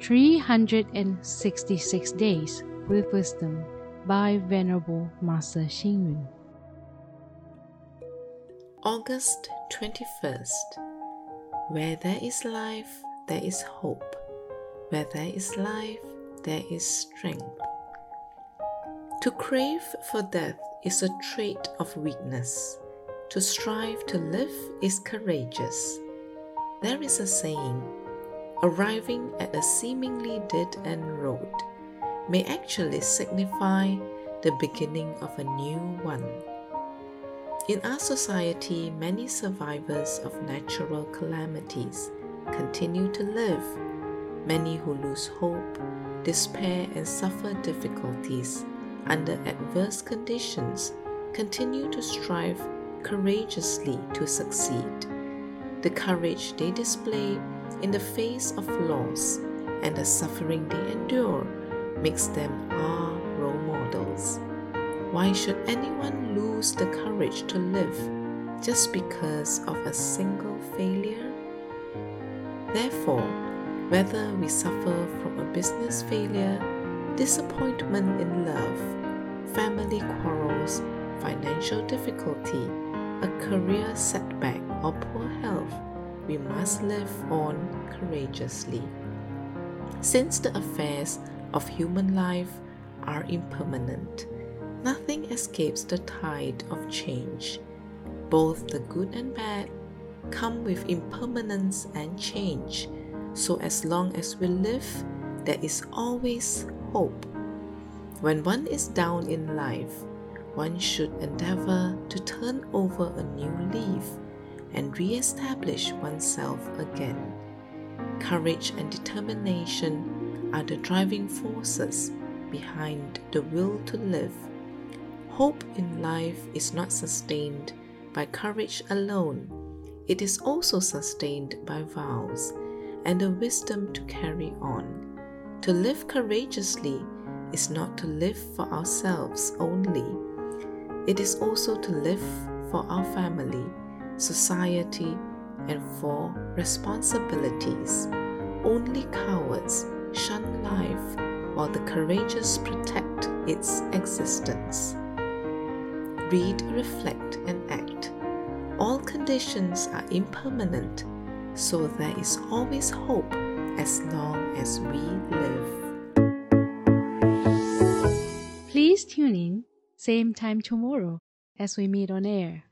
366 Days with Wisdom by Venerable Master Xing Yun. August 21st. Where there is life, there is hope. Where there is life, there is strength. To crave for death is a trait of weakness. To strive to live is courageous. There is a saying arriving at a seemingly dead end road may actually signify the beginning of a new one. In our society, many survivors of natural calamities continue to live. Many who lose hope, despair, and suffer difficulties under adverse conditions continue to strive courageously to succeed. The courage they display in the face of loss and the suffering they endure makes them our role models. Why should anyone lose the courage to live just because of a single failure? Therefore, whether we suffer from a business failure, disappointment in love, family quarrels, financial difficulty, a career setback, or poor health, we must live on courageously. Since the affairs of human life are impermanent, nothing escapes the tide of change. Both the good and bad come with impermanence and change. So, as long as we live, there is always hope. When one is down in life, one should endeavor to turn over a new leaf and re-establish oneself again. Courage and determination are the driving forces behind the will to live. Hope in life is not sustained by courage alone. It is also sustained by vows and the wisdom to carry on. To live courageously is not to live for ourselves only. It is also to live for our family society, and for responsibilities. Only cowards shun life while the courageous protect its existence. Read, reflect, and act. All conditions are impermanent, so there is always hope as long as we live. Please tune in, same time tomorrow as we meet on air.